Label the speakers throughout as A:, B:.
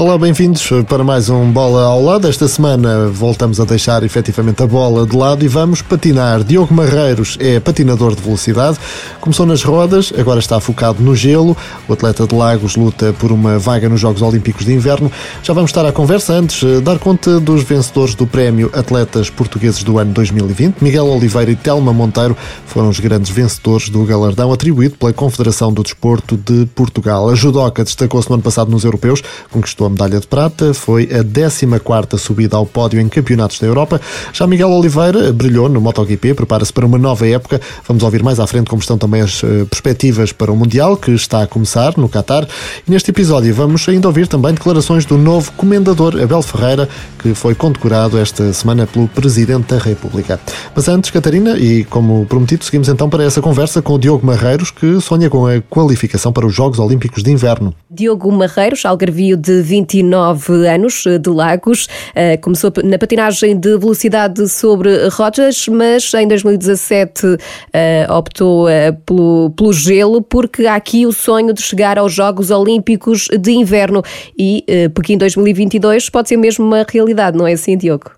A: Olá, bem-vindos para mais um Bola ao Lado. Esta semana voltamos a deixar efetivamente a bola de lado e vamos patinar. Diogo Marreiros é patinador de velocidade, começou nas rodas, agora está focado no gelo. O atleta de Lagos luta por uma vaga nos Jogos Olímpicos de Inverno. Já vamos estar à conversa antes, eh, dar conta dos vencedores do prémio Atletas Portugueses do ano 2020. Miguel Oliveira e Telma Monteiro foram os grandes vencedores do galardão atribuído pela Confederação do Desporto de Portugal. A judoca destacou-se no ano passado nos europeus, conquistou medalha de prata, foi a 14 subida ao pódio em campeonatos da Europa. Já Miguel Oliveira brilhou no MotoGP, prepara-se para uma nova época. Vamos ouvir mais à frente como estão também as eh, perspectivas para o Mundial, que está a começar no Qatar. E neste episódio vamos ainda ouvir também declarações do novo comendador, Abel Ferreira, que foi condecorado esta semana pelo Presidente da República. Mas antes, Catarina, e como prometido, seguimos então para essa conversa com o Diogo Marreiros, que sonha com a qualificação para os Jogos Olímpicos de Inverno.
B: Diogo Marreiros, algarvio de 29 anos, eh, de Lagos. Eh, começou na patinagem de velocidade sobre rodas, mas em 2017 eh, optou pelo, pelo gelo, porque há aqui o sonho de chegar aos Jogos Olímpicos de Inverno e Pequim 2022 pode ser mesmo uma realidade, não é assim, Diogo?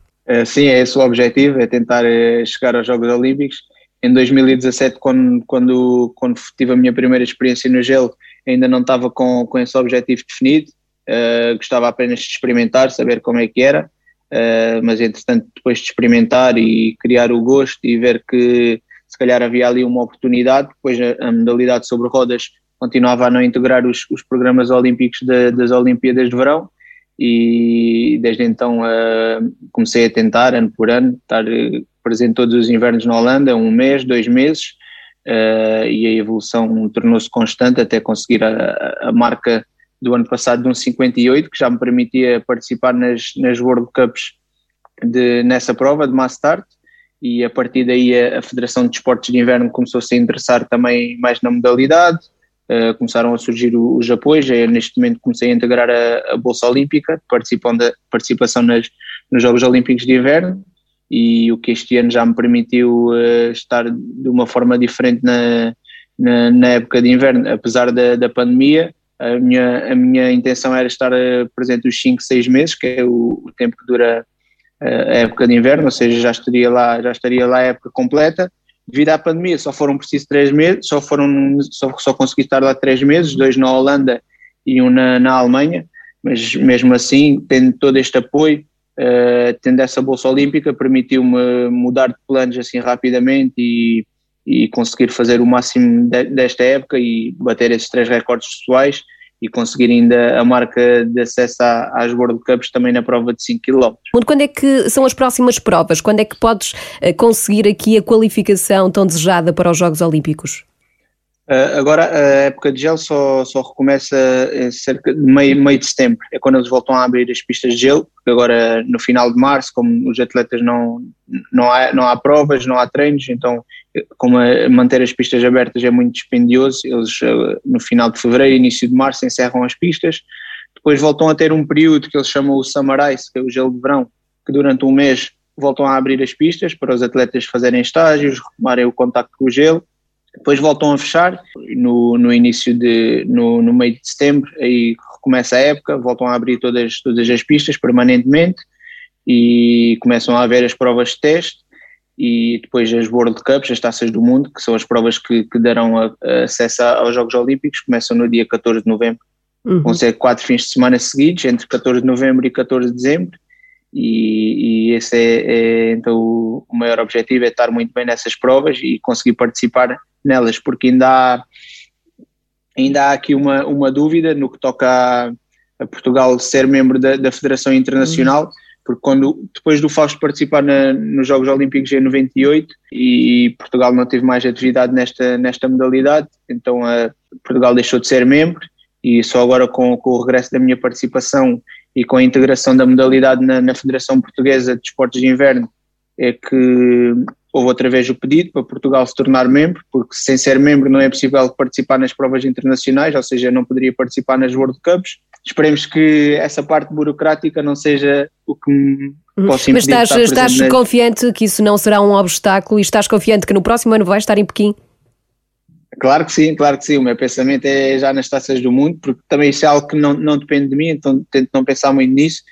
C: Sim, é esse o objetivo, é tentar chegar aos Jogos Olímpicos. Em 2017, quando, quando, quando tive a minha primeira experiência no gelo, ainda não estava com, com esse objetivo definido, uh, gostava apenas de experimentar, saber como é que era, uh, mas entretanto depois de experimentar e criar o gosto e ver que se calhar havia ali uma oportunidade, depois a, a modalidade sobre rodas continuava a não integrar os, os programas olímpicos de, das Olimpíadas de Verão. E desde então uh, comecei a tentar, ano por ano, estar presente todos os invernos na Holanda, um mês, dois meses, e a evolução tornou-se constante até conseguir a, a, marca do ano passado de um 58, que já me permitia participar nas, nas World Cups de, nessa prova de Mass Start, e a partir daí a, a Federação de Esportes de Inverno começou-se a interessar também mais na modalidade, uh, começaram a surgir os apoios, eu, neste momento comecei a integrar a, a Bolsa Olímpica, participando participação nas, nos Jogos Olímpicos de Inverno, e o que este ano já me permitiu uh, estar de uma forma diferente na, na, na época de inverno, apesar da, da pandemia. A minha, a minha intenção era estar uh, presente os 5, 6 meses, que é o, o tempo que dura uh, a época de inverno, ou seja, já estaria lá, já estaria lá a época completa. Devido à pandemia, só foram precisos 3 meses, só, foram, só, só consegui estar lá 3 meses, dois na Holanda e um na, na Alemanha, mas mesmo assim, tendo todo este apoio, Uh, tendo essa bolsa olímpica, permitiu-me mudar de planos assim rapidamente e, e conseguir fazer o máximo de, desta época e bater esses três recordes pessoais e conseguir ainda a marca de acesso às World Cups também na prova de 5 km.
B: Quando é que são as próximas provas? Quando é que podes eh, conseguir aqui a qualificação tão desejada para os Jogos Olímpicos?
C: Uh, agora a época de gelo só, só recomeça em cerca de meio, meio de setembro, é quando eles voltam a abrir as pistas de gelo, porque agora no final de março, como os atletas não, não, há, não há provas, não há treinos, então como manter as pistas abertas é muito dispendioso, eles uh, no final de fevereiro, início de março encerram as pistas, depois voltam a ter um período que eles chamam o Summer Ice, que é o gelo de verão, que durante um mês voltam a abrir as pistas para os atletas fazerem estágios, retomarem o contacto com o gelo, depois voltam a fechar no, no início de, no, no meio de setembro, aí começa a época, voltam a abrir todas, todas as pistas permanentemente e começam a haver as provas de teste e depois as World Cups, as taças do mundo, que são as provas que, que darão a, a acesso aos Jogos Olímpicos, começam no dia 14 de novembro. Uhum. Vão ser quatro fins de semana seguidos, entre 14 de novembro e 14 de dezembro, e, e esse é, é, então o, maior objetivo é estar muito bem nessas provas e conseguir participar nelas, porque ainda há, ainda há aqui uma, uma dúvida no que toca a, a Portugal ser membro da, da Federação Internacional, uhum. Porque quando, depois do Fausto participar na, nos Jogos Olímpicos em 98 e Portugal não teve mais atividade nesta, nesta modalidade, então a, Portugal deixou de ser membro e só agora com, com o regresso da minha participação e com a integração da modalidade na, na Federação Portuguesa de Esportes de Inverno é que houve outra vez o pedido para Portugal se tornar membro, porque sem ser membro não é possível participar nas provas internacionais, ou seja, não poderia participar nas World Cups. Esperemos que essa parte burocrática não seja o que me
B: uhum.
C: possa
B: impedir Mas estás, estás confiante que isso não será um obstáculo e estás confiante que no próximo ano vai estar em Pequim?
C: Claro que sim, claro que sim. O meu pensamento é já nas taças do mundo, porque também isso é algo que não, não depende de mim, então tento não pensar muito nisso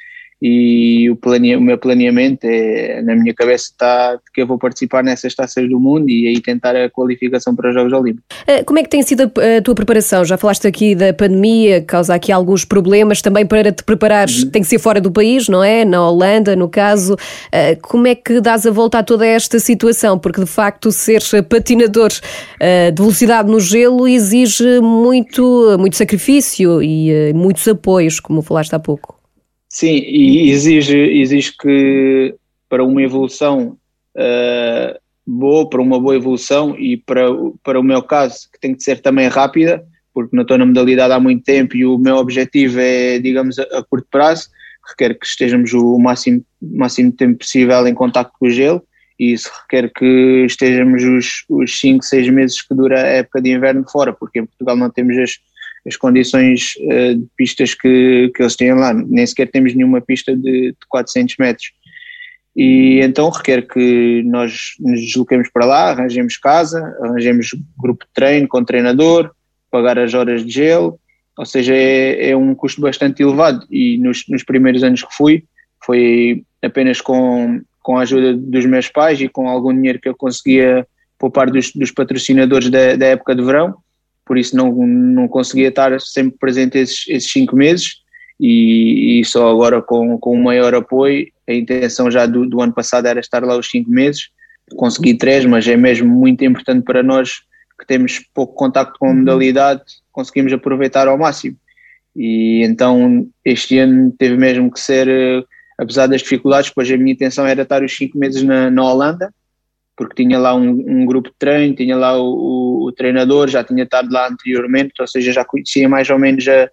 C: e o, plane, o meu planeamento é, na minha cabeça está que eu vou participar nessas taças do mundo e aí tentar a qualificação para os Jogos Olímpicos.
B: Eh, como é que tem sido a, tua preparação? Já falaste aqui da pandemia, causa aqui alguns problemas também para te preparares, uhum. tem que ser fora do país, não é? Na Holanda, no caso. Eh, como é que dás a volta a toda esta situação? Porque de facto ser patinador eh, de velocidade no gelo exige muito, muito sacrifício e muitos apoios, como falaste há pouco.
C: Sim, e exige, exige que para uma evolução uh, boa, para uma boa evolução e para, para o meu caso, que tem que ser também rápida, porque não estou na modalidade há muito tempo e o meu objetivo é, digamos, a, a curto prazo, requer que estejamos o máximo, máximo tempo possível em contato com o gelo e isso requer que estejamos os, os 5, 6 meses que dura a época de inverno fora, porque em Portugal não temos as, as condições uh, de pistas que, que eles têm lá. Nem sequer temos nenhuma pista de, de 400 metros. E então requer que nós nos desloquemos para lá, arranjemos casa, arranjemos grupo de treino com treinador, pagar as horas de gelo, ou seja, é, é um custo bastante elevado. E nos, nos primeiros anos que fui, foi apenas com, com a ajuda dos meus pais e com algum dinheiro que eu conseguia poupar dos, dos patrocinadores da, da época de verão por isso não, não conseguia estar sempre presente esses, esses cinco meses e, e, só agora com, com um maior apoio, a intenção já do, do ano passado era estar lá os cinco meses, consegui três, mas é mesmo muito importante para nós que temos pouco contacto com a uhum. modalidade, conseguimos aproveitar ao máximo. E então este ano teve mesmo que ser, eh, apesar das dificuldades, pois a minha intenção era estar os cinco meses na, na Holanda, porque tinha lá um, um, grupo de treino, tinha lá o, o, o, treinador, já tinha estado lá anteriormente, ou seja, já conhecia mais ou menos a,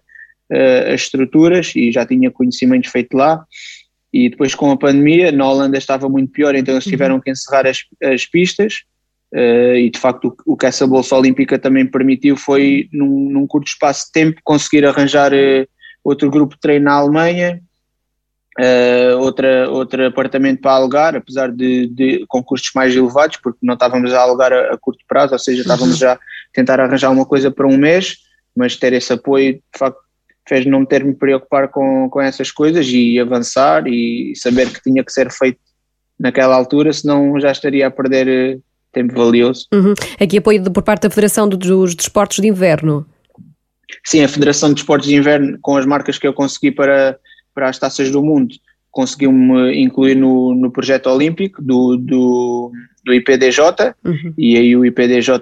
C: a, as estruturas e já tinha conhecimentos feito lá. E depois com a pandemia, na Holanda estava muito pior, então eles uhum. tiveram que encerrar as, as pistas. Uh, e de facto o, o, que essa Bolsa Olímpica também permitiu foi, num, num curto espaço de tempo, conseguir arranjar uh, outro grupo de treino na Alemanha, uh, outra, outro apartamento para alugar, apesar de, de, com custos mais elevados, porque não estávamos a alugar a, a curto prazo, ou seja, estávamos uhum. já a tentar arranjar uma coisa para um mês, mas ter esse apoio, de facto, fez não ter me preocupar com, com essas coisas e avançar e saber que tinha que ser feito naquela altura, senão já estaria a perder eh, tempo valioso.
B: Uhum. Aqui apoio por parte da Federação dos Desportos de Inverno.
C: Sim, a Federação de Desportos de Inverno, com as marcas que eu consegui para, para as taças do mundo, conseguiu-me incluir no, no projeto olímpico do, do, do IPDJ uhum. e aí o IPDJ uh,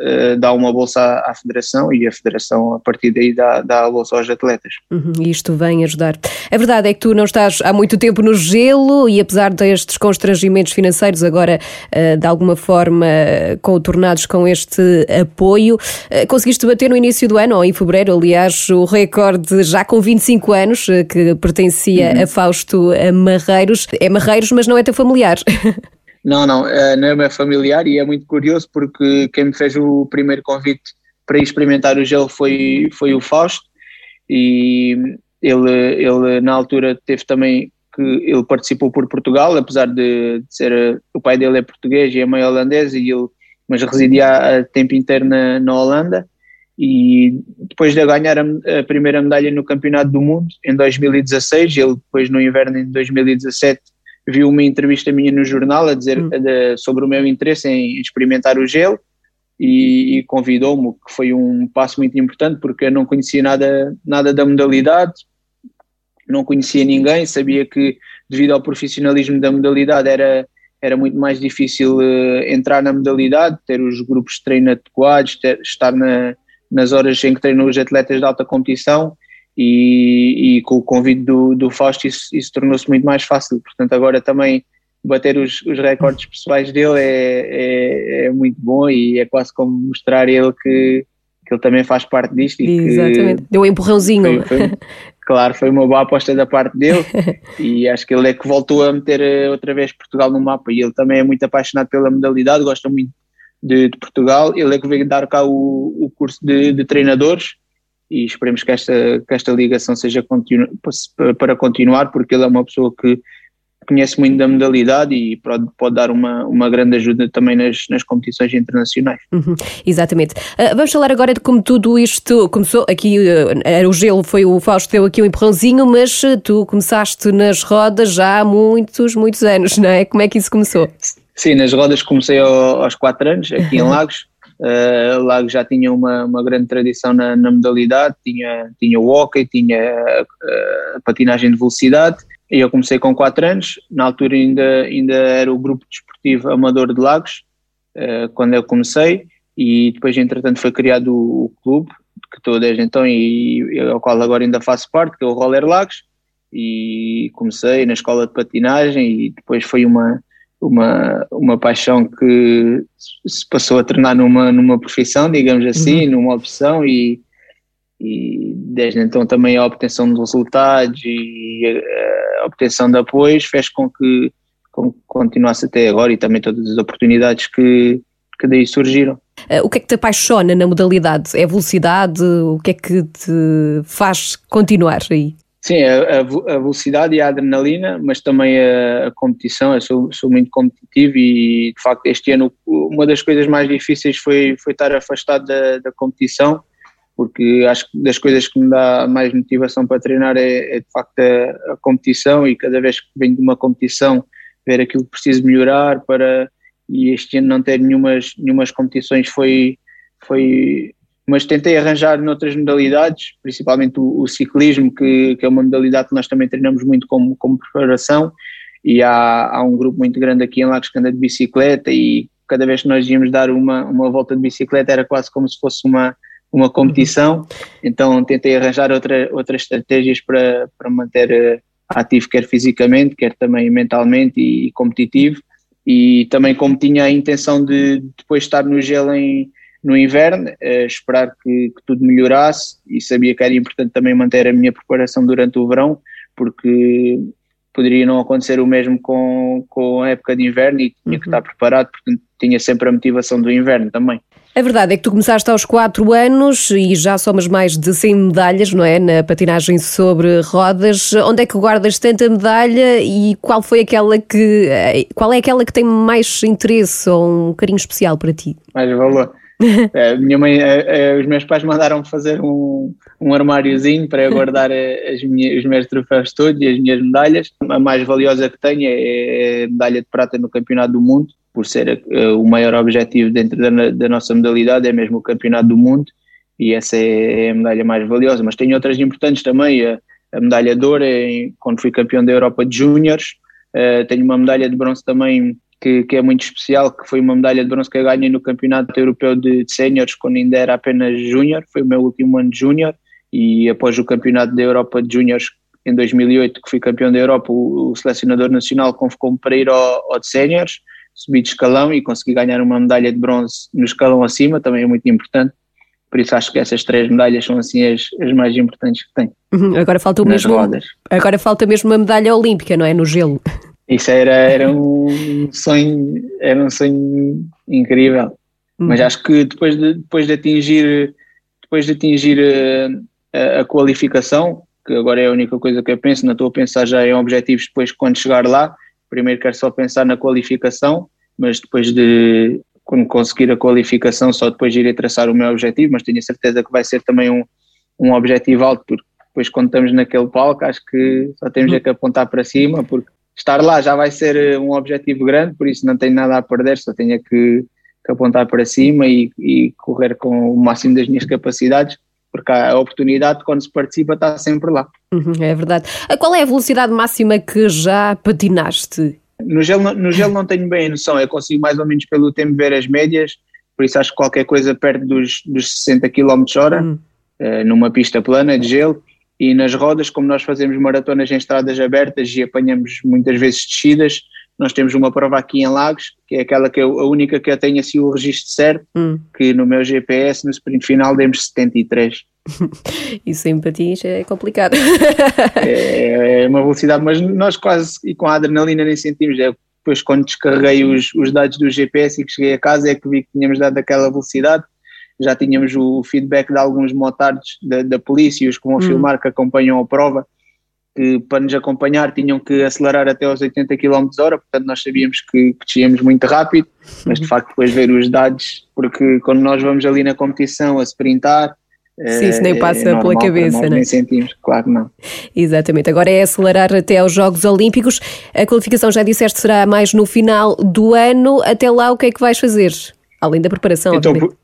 C: eh, dá uma bolsa à, à, Federação e a Federação a partir daí dá, dá a bolsa aos atletas.
B: Uhum, isto vem ajudar. A verdade é que tu não estás há muito tempo no gelo e apesar destes constrangimentos financeiros agora uh, de alguma forma contornados com este apoio, uh, conseguiste bater no início do ano ou em fevereiro, aliás, o recorde já com 25 anos que pertencia uhum. a Fausto Marreiros. É Marreiros, mas não é teu familiar.
C: Não, não, é, não é meu familiar e é muito curioso porque quem me fez o primeiro convite para experimentar o gelo foi, foi o Fausto e ele, ele na altura teve também que ele participou por Portugal, apesar de, de ser o pai dele é português e é mãe holandesa e ele mas residia a tempo inteiro na, na Holanda e depois de ganhar a, a, primeira medalha no Campeonato do Mundo em 2016, ele depois no inverno de 2017 viu uma entrevista minha no jornal a dizer hum. de, sobre o meu interesse em experimentar o gelo e, e convidou-me, que foi um passo muito importante porque eu não conhecia nada, nada da modalidade, não conhecia ninguém, sabia que devido ao profissionalismo da modalidade era, era muito mais difícil uh, entrar na modalidade, ter os grupos de treino adequados, ter, estar na, nas horas em que treinam os atletas de alta competição e, e com o convite do, do Fausto isso, isso tornou-se muito mais fácil. Portanto, agora também bater os, os recordes pessoais dele é, é, é, muito bom e é quase como mostrar ele que, que ele também faz parte disto. E
B: Exatamente, deu um empurrãozinho.
C: foi, foi, claro, foi uma boa aposta da parte dele e acho que ele é que voltou a meter eh, outra vez Portugal no mapa e ele também é muito apaixonado pela modalidade, gosta muito de, de Portugal, ele é que veio dar cá o, o curso de, de treinadores e esperemos que esta, que esta ligação seja continu, para continuar, porque ele é uma pessoa que conhece muito da modalidade e pode, pode dar uma, uma grande ajuda também nas, nas competições internacionais.
B: Uhum, exatamente. Uh, vamos falar agora de como tudo isto começou. Aqui uh, era o gelo, foi o Fausto deu aqui um empurrãozinho, mas tu começaste nas rodas já há muitos, muitos anos, não é? Como é que isso começou?
C: Sim, nas rodas comecei ao, aos 4 anos, aqui em Lagos. Uh, Lagos já tinha uma, uma grande tradição na, na modalidade, tinha, tinha o hockey, tinha uh, patinagem de velocidade e eu comecei com 4 anos, na altura ainda, ainda era o grupo desportivo amador de Lagos, uh, quando eu comecei, e depois entretanto foi criado o, o clube, que estou desde então e, e ao qual agora ainda faço parte, que é o Roller Lagos, e comecei na escola de patinagem e depois foi uma, uma, uma paixão que se passou a tornar numa, numa profissão, digamos assim, uhum. numa opção e, e desde então também a obtenção de resultados e a obtenção de apoios fez com que, com que continuasse até agora e também todas as oportunidades que, que daí surgiram.
B: Eh, o que é que te apaixona na modalidade? É a velocidade? O que é que te faz continuar aí?
C: Sim, a, a, velocidade e a adrenalina, mas também a, a competição. Eu sou, sou, muito competitivo e, de facto, este ano uma das coisas mais difíceis foi, foi estar afastado da, da competição porque acho que das coisas que me dá mais motivação para treinar é, é de facto a, a, competição e cada vez que venho de uma competição ver aquilo que preciso melhorar para e este ano não ter nenhumas, nenhumas competições foi, foi mas tentei arranjar noutras modalidades, principalmente o, o ciclismo, que, que, é uma modalidade que nós também treinamos muito como, como preparação e há, há um grupo muito grande aqui em Lagos que anda de bicicleta e cada vez que nós íamos dar uma, uma volta de bicicleta era quase como se fosse uma, uma competição, então tentei arranjar outra, outras estratégias para, para manter eh, ativo quer fisicamente, quer também mentalmente e competitivo. E também como tinha a intenção de depois estar no gelo em, no inverno, eh, esperar que, que, tudo melhorasse e sabia que era importante também manter a minha preparação durante o verão, porque poderia não acontecer o mesmo com, com a época de inverno e tinha uhum. que estar preparado, porque tinha sempre a motivação do inverno também.
B: A verdade é que tu começaste aos 4 anos e já somas mais de 100 medalhas, não é? Na patinagem sobre rodas. Onde é que guardas tanta medalha e qual foi aquela que. Eh, qual é aquela que tem mais interesse ou um carinho especial para ti?
C: Mais valor. É, minha mãe, é, é, os meus pais mandaram-me fazer um, um armáriozinho para eu guardar as minhas, os meus troféus todos e as minhas medalhas. A mais valiosa que tenho é, é a medalha de prata no Campeonato do Mundo por ser o maior objetivo dentro da, da, nossa modalidade, é mesmo o Campeonato do Mundo, e essa é, é a medalha mais valiosa. Mas tenho outras importantes também, a, a medalha de ouro, quando fui campeão da Europa de Júniores, uh, tenho uma medalha de bronze também que, que, é muito especial, que foi uma medalha de bronze que eu ganhei no Campeonato Europeu de, de Séniores, quando ainda era apenas Júnior, foi o meu último ano de Júnior, e após o Campeonato da Europa de Júniores em 2008, que fui campeão da Europa, o, o selecionador nacional convocou-me para ir ao, ao de Séniores, subi de escalão e consegui ganhar uma medalha de bronze no escalão acima, também é muito importante. Por isso acho que essas três medalhas são assim as, as mais importantes que tenho.
B: Uhum, agora falta o mesmo. Rodas. Agora falta mesmo uma medalha olímpica, não é? No gelo.
C: Isso era, era um sonho, era um sonho incrível. Uhum. Mas acho que depois de, depois de atingir, depois de atingir a, a, a, qualificação, que agora é a única coisa que eu penso, não estou a pensar já em objetivos depois quando chegar lá, primeiro quero só pensar na qualificação, mas depois de quando conseguir a qualificação, só depois irei traçar o meu objetivo, mas tenho a certeza que vai ser também um, um objetivo alto, porque depois quando estamos naquele palco, acho que só temos é que apontar para cima, porque estar lá já vai ser eh, um objetivo grande, por isso não tenho nada a perder, só tenho é que, que apontar para cima e, e correr com o máximo das minhas capacidades porque a oportunidade quando se participa está sempre lá.
B: Uhum, é verdade. Qual é a velocidade máxima que já patinaste?
C: No gelo, no gelo não tenho bem a noção, eu consigo mais ou menos pelo tempo ver as médias, por isso acho que qualquer coisa perto dos, dos 60 km hora, uhum. uh, numa pista plana de gelo, e nas rodas, como nós fazemos maratonas em estradas abertas e apanhamos muitas vezes descidas, nós temos uma prova aqui em Lagos, que é aquela que eu, a única que eu tenho assim o registro certo, hum. que no meu GPS, no sprint final, demos 73.
B: Isso em patins é complicado.
C: é, é, uma velocidade, mas nós quase, e com a adrenalina nem sentimos, é depois quando descarreguei os, os dados do GPS e que cheguei a casa é que vi que tínhamos dado aquela velocidade, já tínhamos o feedback de alguns motards da, da polícia, os que vão hum. filmar, que acompanham a prova, que para nos acompanhar tinham que acelerar até aos 80 km hora, portanto nós sabíamos que, que desciamos muito rápido, mas de facto depois ver os dados, porque quando nós vamos ali na competição a sprintar,
B: Sim, isso nem eh, passa é normal, pela cabeça,
C: não é? Nem sentimos, claro, não.
B: Exatamente. Agora é acelerar até aos Jogos Olímpicos. A qualificação, já disseste, será mais no final do ano. Até lá, o que é que vais fazer? Além da preparação, então, obviamente.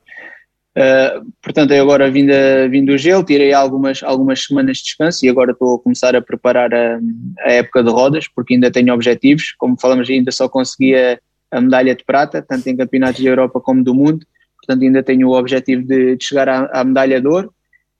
C: Uh, portanto, eu agora vim, da, vim do gelo, tirei algumas, algumas semanas de descanso e agora estou a começar a preparar a, a época de rodas, porque ainda tenho objetivos. Como falamos, ainda só consegui a, medalha de prata, tanto em campeonatos da Europa como do mundo. Portanto, ainda tenho o objetivo de, de chegar à, à, medalha de ouro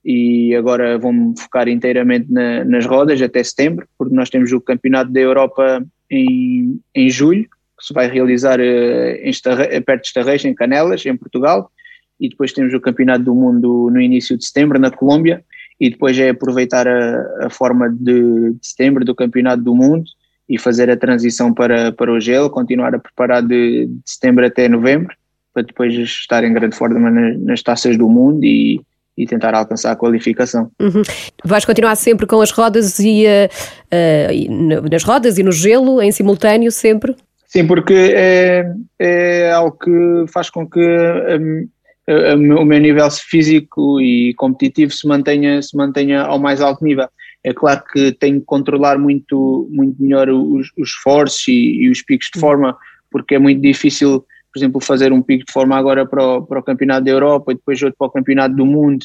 C: e agora vou-me focar inteiramente na, nas rodas até setembro, porque nós temos o Campeonato da Europa em, em julho, que se vai realizar uh, em perto de Estarreja, em Canelas, em Portugal e depois temos o Campeonato do Mundo no início de setembro, na Colômbia, e depois é aproveitar a, a forma de, de, setembro do Campeonato do Mundo e fazer a transição para, para o gelo, continuar a preparar de, de setembro até novembro, para depois estar em grande forma nas, nas taças do mundo e, e tentar alcançar a qualificação.
B: Uhum. Vais continuar sempre com as rodas e uh, uh, nas rodas e no gelo em simultâneo sempre?
C: Sim, porque é, é algo que faz com que um, o meu nível físico e competitivo se mantenha, se mantenha ao mais alto nível. É claro que tenho que controlar muito, muito melhor os, os esforços e, e, os picos de forma, porque é muito difícil, por exemplo, fazer um pico de forma agora para o, para o Campeonato da Europa e depois outro para o Campeonato do Mundo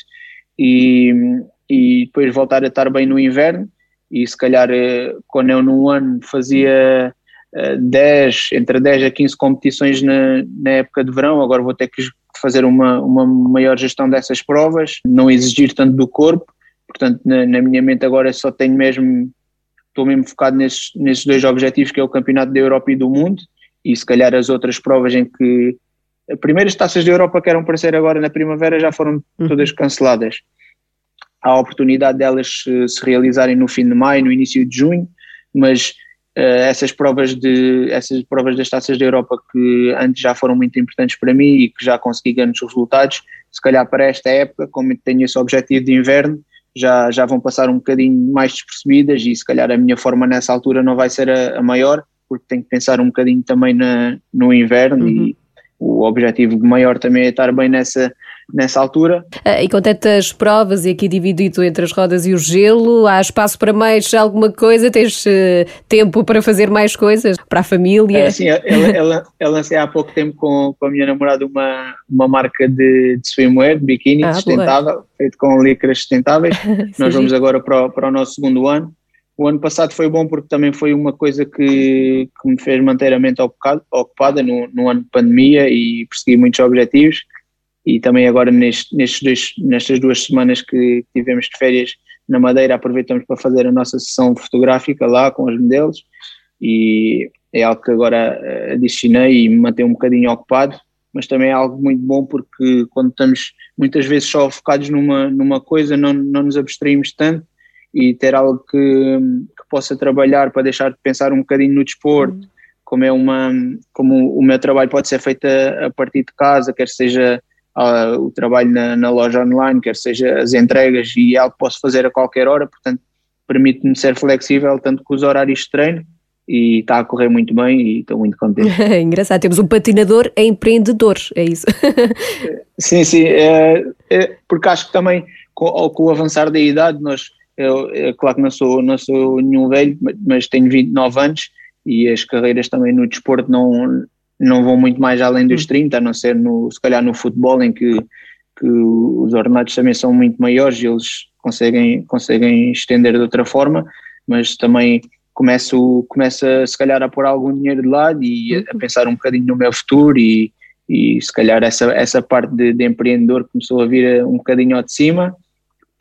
C: e, e depois voltar a estar bem no inverno. E se calhar, eh, quando eu num ano fazia 10, eh, entre 10 a 15 competições na, na época de verão, agora vou ter que fazer uma, uma maior gestão dessas provas, não exigir tanto do corpo, portanto na, na minha mente agora só tenho mesmo, estou mesmo focado nesses, nesses dois objetivos que é o Campeonato da Europa e do Mundo e se calhar as outras provas em que as primeiras taças da Europa que eram aparecer agora na primavera já foram uhum. todas canceladas. Há a oportunidade delas se, se realizarem no fim de maio, no início de junho, mas essas provas de essas provas das taças da Europa que antes já foram muito importantes para mim e que já consegui grandes resultados, se calhar para esta época, como tenho esse objetivo de inverno, já, já vão passar um bocadinho mais despercebidas e se calhar a minha forma nessa altura não vai ser a, a maior, porque tenho que pensar um bocadinho também na, no inverno uhum. e o objetivo maior também é estar bem nessa, nessa altura.
B: Ah, e com tantas provas e aqui dividido entre as rodas e o gelo, há espaço para mais alguma coisa? Tens uh, tempo para fazer mais coisas para a família?
C: É, sim, ela, lancei há pouco tempo com, com a minha namorada uma, uma marca de, de swimwear, de biquíni ah, sustentável, boa. feito com licras sustentáveis. Nós vamos agora para o, para o nosso segundo ano. O ano passado foi bom porque também foi uma coisa que, que me fez manter a mente ocupado, ocupada no, no ano de pandemia e persegui muitos objetivos e também agora neste, nestes dois, nestas duas semanas que tivemos de férias na Madeira aproveitamos para fazer a nossa sessão fotográfica lá com os modelos e é algo que agora eh, adicionei e me mantém um bocadinho ocupado, mas também é algo muito bom porque quando estamos muitas vezes só focados numa, numa coisa não, não nos abstraímos tanto e ter algo que, que possa trabalhar para deixar de pensar um bocadinho no desporto, uhum. como é uma como o meu trabalho pode ser feito a, a partir de casa, quer seja uh, o trabalho na, na, loja online, quer seja as entregas e é algo que posso fazer a qualquer hora, portanto permite-me ser flexível tanto com os horários de treino e está a correr muito bem e estou muito contente.
B: Engraçado, temos um patinador empreendedor, é isso?
C: sim, sim, é, é, porque acho que também com, com, o avançar da idade, nós, eu, é claro que não sou, não sou nenhum velho, mas tenho 29 anos e as carreiras também no desporto não, não vão muito mais além dos 30, hum. a não ser no, se calhar no futebol em que, que os ordenados também são muito maiores e eles conseguem, conseguem estender de outra forma, mas também começo, começo a, se calhar a pôr algum dinheiro de lado e a, a uhum. pensar um bocadinho no meu futuro e, e se calhar essa, essa parte de, de empreendedor começou a vir um bocadinho ao de cima,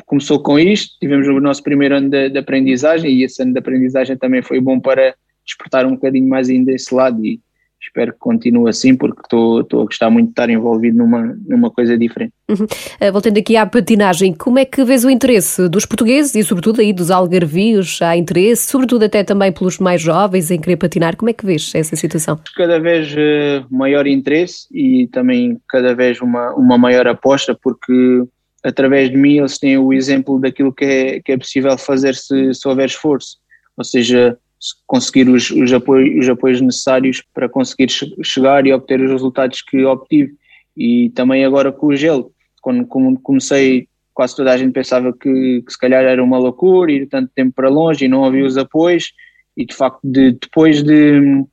C: começou com isto, tivemos o nosso primeiro ano de, de aprendizagem e esse ano de aprendizagem também foi bom para despertar um bocadinho mais ainda esse lado e espero que continue assim porque estou, a gostar muito de estar envolvido numa, numa coisa diferente.
B: Uhum. Uh, voltando aqui à patinagem, como é que vês o interesse dos portugueses e sobretudo aí dos algarvios? Há interesse, sobretudo até também pelos mais jovens em querer patinar, como é que vês essa situação?
C: Cada vez uh, maior interesse e também cada vez uma, uma maior aposta porque através de mim eles têm o exemplo daquilo que é, que é possível fazer se, se houver esforço, ou seja, conseguir os, os, apoios, os apoios necessários para conseguir chegar e obter os resultados que obtive. E também agora com o gelo, quando comecei, quase toda a gente pensava que, que se calhar era uma loucura ir tanto tempo para longe e não havia os apoios, e de facto de, depois de,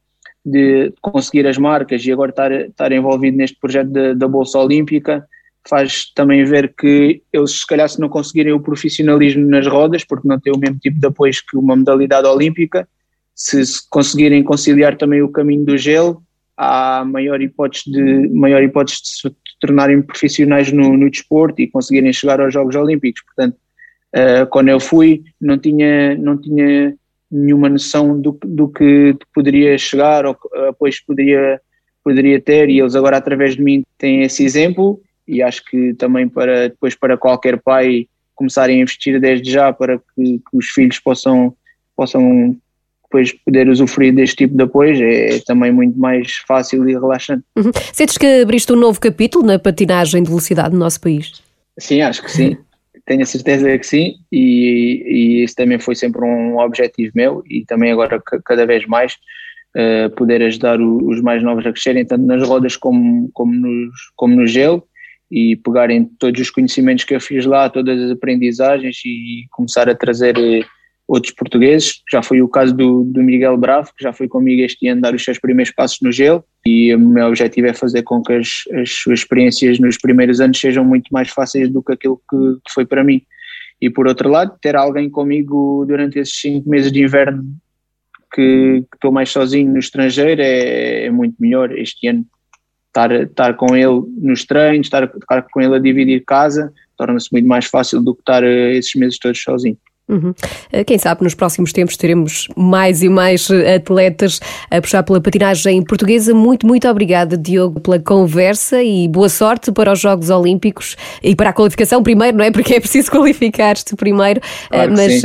C: de conseguir as marcas e agora estar, estar envolvido neste projeto da, da Bolsa Olímpica, faz também ver que eles, se calhar, se não conseguirem o profissionalismo nas rodas, porque não têm o mesmo tipo de apoio que uma modalidade olímpica, se, se conseguirem conciliar também o caminho do gelo, há maior hipótese de, maior hipótese de se tornarem profissionais no, no desporto e conseguirem chegar aos Jogos Olímpicos. Portanto, uh, quando eu fui, não tinha, não tinha nenhuma noção do, do que poderia chegar ou depois poderia, poderia ter, e eles agora, através de mim, têm esse exemplo. E acho que também para depois para qualquer pai começarem a investir desde já para que, que os filhos possam, possam depois poder usufruir deste tipo de apoio é também muito mais fácil e relaxante.
B: Uhum. Sentes que abriste um novo capítulo na patinagem de velocidade no nosso país?
C: Sim, acho que sim. Tenho a certeza que sim, e, e isso também foi sempre um objetivo meu, e também agora cada vez mais uh, poder ajudar o, os mais novos a crescerem, tanto nas rodas como, como, nos, como no gelo, e pegarem todos os conhecimentos que eu fiz lá, todas as aprendizagens e começar a trazer eh, outros portugueses. Já foi o caso do, do Miguel Bravo, que já foi comigo este ano dar os seus primeiros passos no gelo e o meu objetivo é fazer com que as, as suas experiências nos primeiros anos sejam muito mais fáceis do que aquilo que, que foi para mim. E por outro lado, ter alguém comigo durante esses cinco meses de inverno que, estou mais sozinho no estrangeiro é, é, muito melhor. Este ano estar, estar com ele nos treinos, estar, estar com ele a dividir casa, torna-se muito mais fácil do que estar eh, esses meses todos sozinho.
B: Uhum. Eh, quem sabe nos próximos tempos teremos mais e mais atletas a puxar pela patinagem portuguesa. Muito, muito obrigada, Diogo, pela conversa e boa sorte para os Jogos Olímpicos e para a qualificação primeiro, não é? Porque é preciso qualificar-te primeiro, eh, claro mas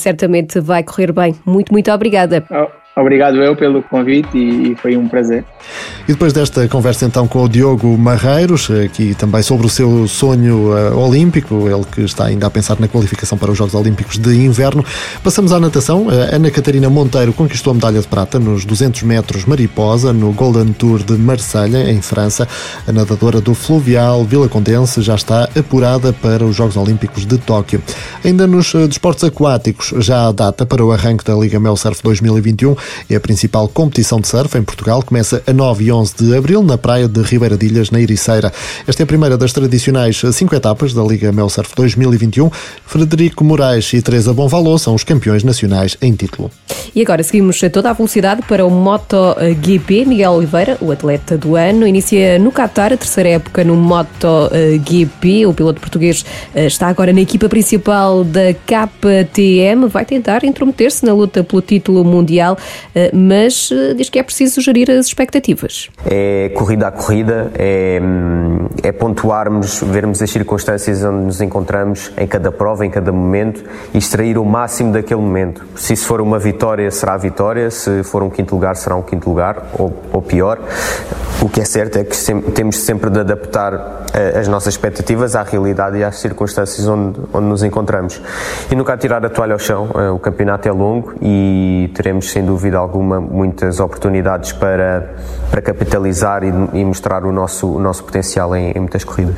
B: certamente vai correr bem. Muito, muito obrigada.
C: Oh. Obrigado eu pelo convite e foi um prazer.
A: E depois desta conversa então com o Diogo Marreiros, aqui também sobre o seu sonho uh, olímpico, ele que está ainda a pensar na qualificação para os Jogos Olímpicos de Inverno, passamos à natação. Uh, Ana Catarina Monteiro conquistou a medalha de prata nos 200 metros mariposa no Golden Tour de Marselha, em França. A nadadora do Fluvial Vila Condense já está apurada para os Jogos Olímpicos de Tóquio. Ainda nos uh, desportos aquáticos, já há data para o arranque da Liga Mel Surf 2021 é a principal competição de surf em Portugal. Começa a 9 e 11 de abril na praia de Ribeiradilhas, na Ericeira. Esta é a primeira das tradicionais cinco etapas da Liga Mel Surf 2021. Frederico Moraes e Teresa Bonvalô são os campeões nacionais em título.
B: E agora seguimos a toda a velocidade para o MotoGP. Miguel Oliveira, o atleta do ano, inicia no Qatar a terceira época no MotoGP. O piloto português eh, está agora na equipa principal da KTM. Vai tentar intrometer-se na luta pelo título mundial. Eh, mas eh, diz que é preciso gerir as expectativas.
D: É corrida a corrida, é, hum, é pontuarmos, vermos as circunstâncias onde nos encontramos em cada prova, em cada momento e extrair o máximo daquele momento. Se isso for uma vitória, será a vitória, se for um quinto lugar, será um quinto lugar, ou, ou pior. O que é certo é que temos sempre de adaptar eh, as nossas expectativas à realidade e às circunstâncias onde, onde nos encontramos. E nunca tirar a toalha ao chão, o campeonato é longo e teremos sem dúvida alguma muitas oportunidades para, para capitalizar e, e mostrar o nosso, o nosso potencial em, em, muitas corridas.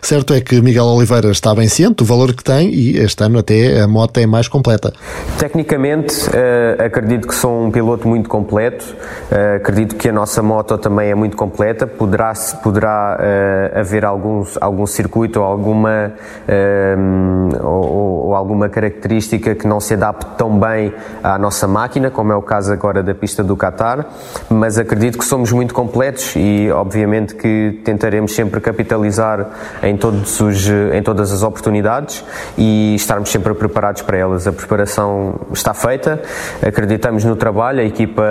A: Certo é que Miguel Oliveira está bem ciente do valor que tem e este ano até a moto é mais completa.
D: Tecnicamente, uh, acredito que sou um piloto muito completo, uh, acredito que a nossa moto também é muito completa, poderá, poderá uh, haver alguns, algum circuito ou alguma, ou, ou, alguma característica que não se adapte tão bem à nossa máquina, como é o caso agora da pista do Qatar, mas acredito que somos muito completos e obviamente que tentaremos sempre capitalizar em, todos os, em todas as oportunidades e estarmos sempre preparados para elas. A preparação está feita, acreditamos no trabalho, a equipa,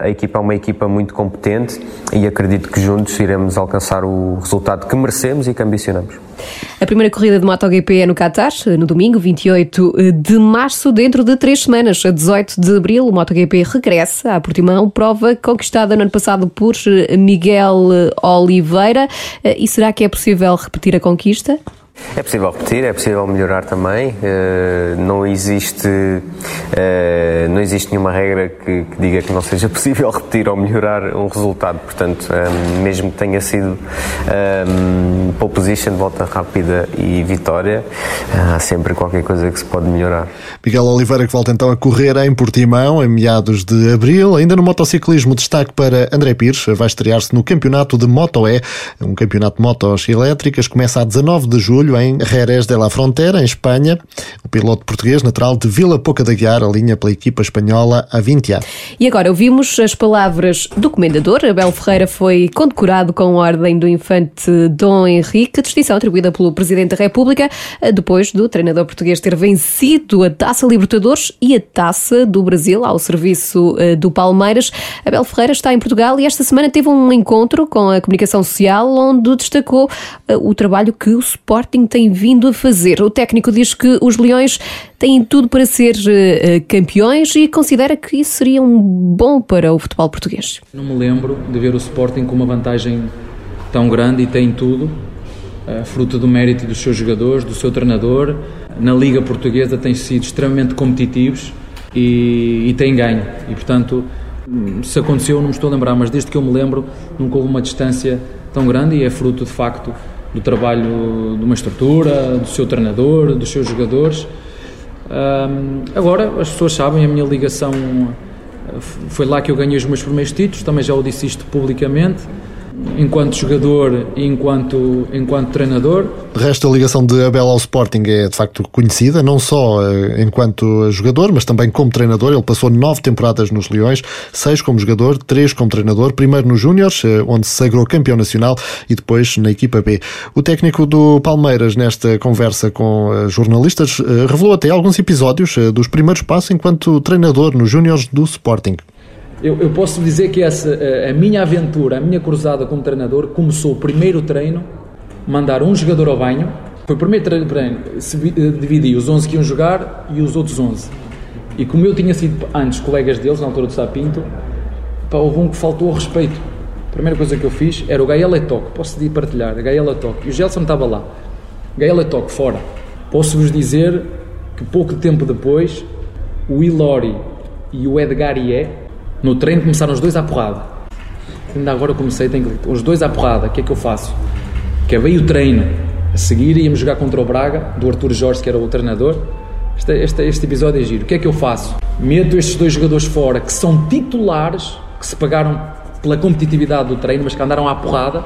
D: a equipa é uma equipa muito competente e acredito que juntos iremos alcançar o resultado que merecemos e que ambicionamos.
B: A primeira corrida de MotoGP é no Qatar, no domingo 28 de março, dentro de três semanas, a 18 de abril. O MotoGP regressa à Portimão, prova conquistada no ano passado por Miguel Oliveira. E será que é possível repetir a conquista?
D: É possível repetir, é possível melhorar também. Uh, não existe uh, não existe nenhuma regra que, que, diga que não seja possível repetir ou melhorar um resultado. Portanto, um, eh, mesmo que tenha sido um, pole position, volta rápida e vitória, há sempre qualquer coisa que se pode melhorar.
A: Miguel Oliveira que volta então a correr em Portimão em meados de abril. Ainda no motociclismo, destaque para André Pires, vai estrear-se no campeonato de Moto um campeonato de motos elétricas, começa a 19 de julho em Jerez de la Frontera, em Espanha. O piloto português, natural de Vila Pouca da Guiar, alinha pela equipa espanhola há 20 anos.
B: E agora ouvimos as palavras do comendador. Abel Ferreira foi condecorado com a Ordem do Infante Dom Henrique, distinção atribuída pelo Presidente da República, depois do treinador português ter vencido a Taça Libertadores e a Taça do Brasil ao serviço eh, do Palmeiras. Abel Ferreira está em Portugal e esta semana teve um encontro com a comunicação social onde destacou eh, o trabalho que o Sporting tem vindo a fazer. O técnico diz que os Leões têm tudo para ser uh, campeões e considera que isso seria um bom para o futebol português.
E: Não me lembro de ver o Sporting com uma vantagem tão grande e tem tudo, uh, fruto do mérito dos seus jogadores, do seu treinador. Na Liga Portuguesa têm sido extremamente competitivos e, e têm ganho. E portanto, se aconteceu, não me estou a lembrar, mas desde que eu me lembro, nunca houve uma distância tão grande e é fruto de facto do trabalho de uma estrutura, do seu treinador, dos seus jogadores. Um, agora, as pessoas sabem, a minha ligação foi lá que eu ganhei os meus primeiros títulos, também já o disse isto publicamente enquanto jogador e enquanto, enquanto treinador.
A: De resto, a ligação de Abel ao Sporting é de facto conhecida, não só eh, enquanto jogador, mas também como treinador. Ele passou nove temporadas nos Leões, seis como jogador, três como treinador, primeiro nos Júniores, eh, onde se sagrou campeão nacional, e depois na equipa B. O técnico do Palmeiras, nesta conversa com eh, jornalistas, revelou até alguns episódios dos primeiros passos enquanto treinador nos Júniores do Sporting.
E: Eu, eu, posso dizer que essa, a, a, minha aventura, a minha cruzada como treinador, começou o primeiro treino, mandar um jogador ao banho. Foi o primeiro treino, se eh, dividi os 11 que iam jogar e os outros 11. E como eu tinha sido antes colegas deles, na altura do Sapinto, pá, houve um que faltou ao respeito. A primeira coisa que eu fiz era o Gael Toque, posso partilhar, Gael Toque. E o Gelson estava lá. Gael Toque, fora. Posso-vos dizer que pouco tempo depois, o Ilori e o Edgar Ié no treino começaram os dois à porrada. Ainda agora comecei, tenho os dois à porrada. O que é que eu faço? Acabei o treino. A seguir íamos jogar contra o Braga, do Arthur Jorge, que era o treinador. Este, este, este episódio é giro. O que é que eu faço? Meto estes dois jogadores fora, que são titulares, que se pagaram pela competitividade do treino, mas que andaram à porrada,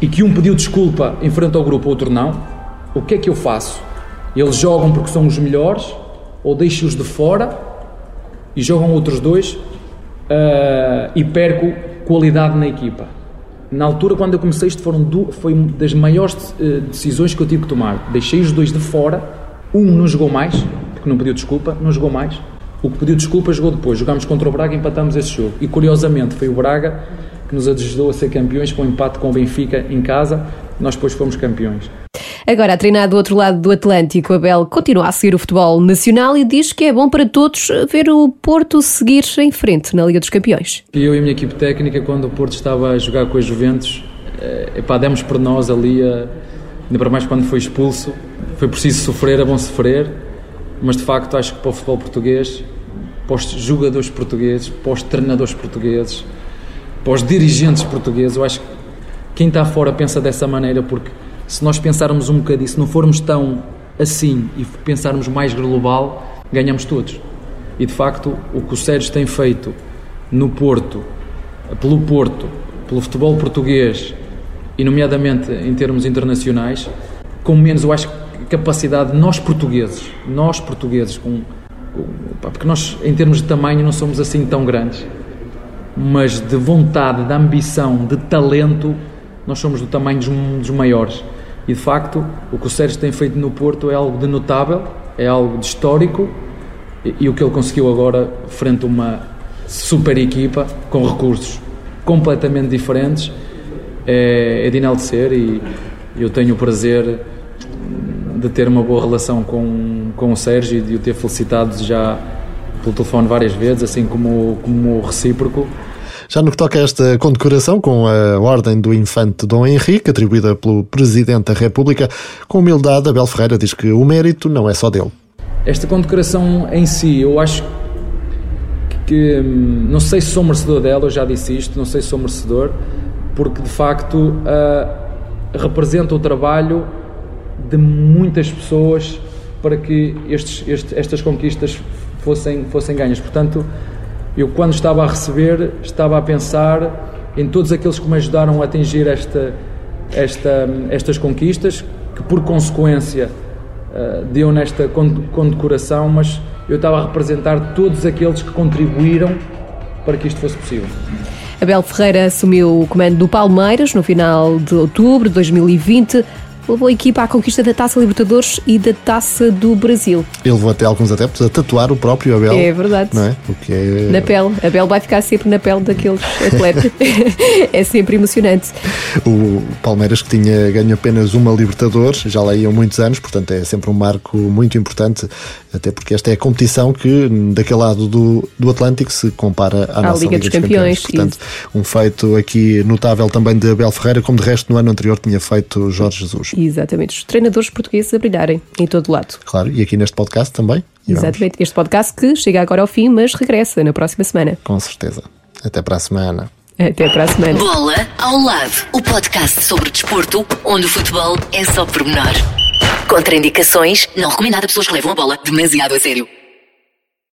E: e que um pediu desculpa em frente ao grupo, outro não. O que é que eu faço? Eles jogam porque são os melhores, ou deixo-os de fora e jogam outros dois uh, e perco qualidade na equipa. Na altura, quando eu comecei, isto foram do, foi uma das maiores uh, decisões que eu tive que tomar. Deixei os dois de fora, um não jogou mais, porque não pediu desculpa, não jogou mais. O que pediu desculpa jogou depois. Jogámos contra o Braga e empatamos esse jogo. E curiosamente foi o Braga que nos ajudou a ser campeões com o um empate com o Benfica em casa. Nós depois fomos campeões.
B: Agora, a treinar do outro lado do Atlântico, Abel continua a seguir o futebol nacional e diz que é bom para todos ver o Porto seguir em frente na Liga dos Campeões.
E: Eu e a minha equipe técnica, quando o Porto estava a jogar com a Juventus, é, epá, demos por nós ali, a, ainda para mais quando foi expulso. Foi preciso sofrer, é bom sofrer, mas de facto acho que para o futebol português, para os jogadores portugueses, para os treinadores portugueses, para os dirigentes portugueses, eu acho que quem está fora pensa dessa maneira porque se nós pensarmos um bocadinho, se não formos tão assim e pensarmos mais global, ganhamos todos. E de facto, o que o Sérgio tem feito no Porto, pelo Porto, pelo futebol português e nomeadamente em termos internacionais, com menos, eu acho, capacidade nós portugueses, nós portugueses, com, com, porque nós em termos de tamanho não somos assim tão grandes, mas de vontade, de ambição, de talento, nós somos do tamanho dos, dos maiores. E de facto, o que o Sérgio tem feito no Porto é algo de notável, é algo de histórico e, e o que ele conseguiu agora frente a uma super equipa com recursos completamente diferentes é, é de enaltecer e eu tenho o prazer de ter uma boa relação com, com o Sérgio e de o ter felicitado já pelo telefone várias vezes, assim como, como recíproco.
A: Já no que toca a esta condecoração com a Ordem do Infante Dom Henrique, atribuída pelo Presidente da República, com humildade, Abel Ferreira diz que o mérito não é só dele.
E: Esta condecoração em si, eu acho que hum, não sei se sou merecedor dela, eu já disse isto, não sei se sou merecedor, porque de facto uh, representa o trabalho de muitas pessoas para que estes, estas conquistas fossem, fossem ganhas. Portanto, eu quando estava a receber, estava a pensar em todos aqueles que me ajudaram a atingir esta, esta, estas conquistas, que por consequência uh, deu nesta condecoração, mas eu estava a representar todos aqueles que contribuíram para que isto fosse possível.
B: Abel Ferreira assumiu o comando do Palmeiras no final de outubro de 2020 levou a equipa à conquista da Taça Libertadores e da Taça do Brasil.
A: Ele levou até alguns adeptos a tatuar o próprio Abel.
B: É verdade.
A: Não é? O que é...
B: Na pele. Abel vai ficar sempre na pele daqueles atletas. é sempre emocionante.
A: O Palmeiras que tinha ganho apenas uma Libertadores, já lá iam muitos anos, portanto é sempre um marco muito importante, até porque esta é a competição que daquele lado do, do Atlântico se compara à, à nossa
B: Liga,
A: Liga
B: dos, dos Campeões.
A: Campeões. Portanto, isso. um feito aqui notável também de Abel Ferreira, como de resto no ano anterior tinha feito Jorge Jesus.
B: Exatamente, os treinadores portugueses a brilharem em todo lado.
A: Claro, e aqui neste podcast também.
B: Exatamente, este podcast que chega agora ao fim, mas regressa na próxima semana.
A: Com certeza. Até para a semana.
B: Até para a semana.
F: Bola ao lado, o podcast sobre desporto, onde o futebol é só pormenor. Contraindicações, não recomendado a pessoas que levam a bola demasiado a sério.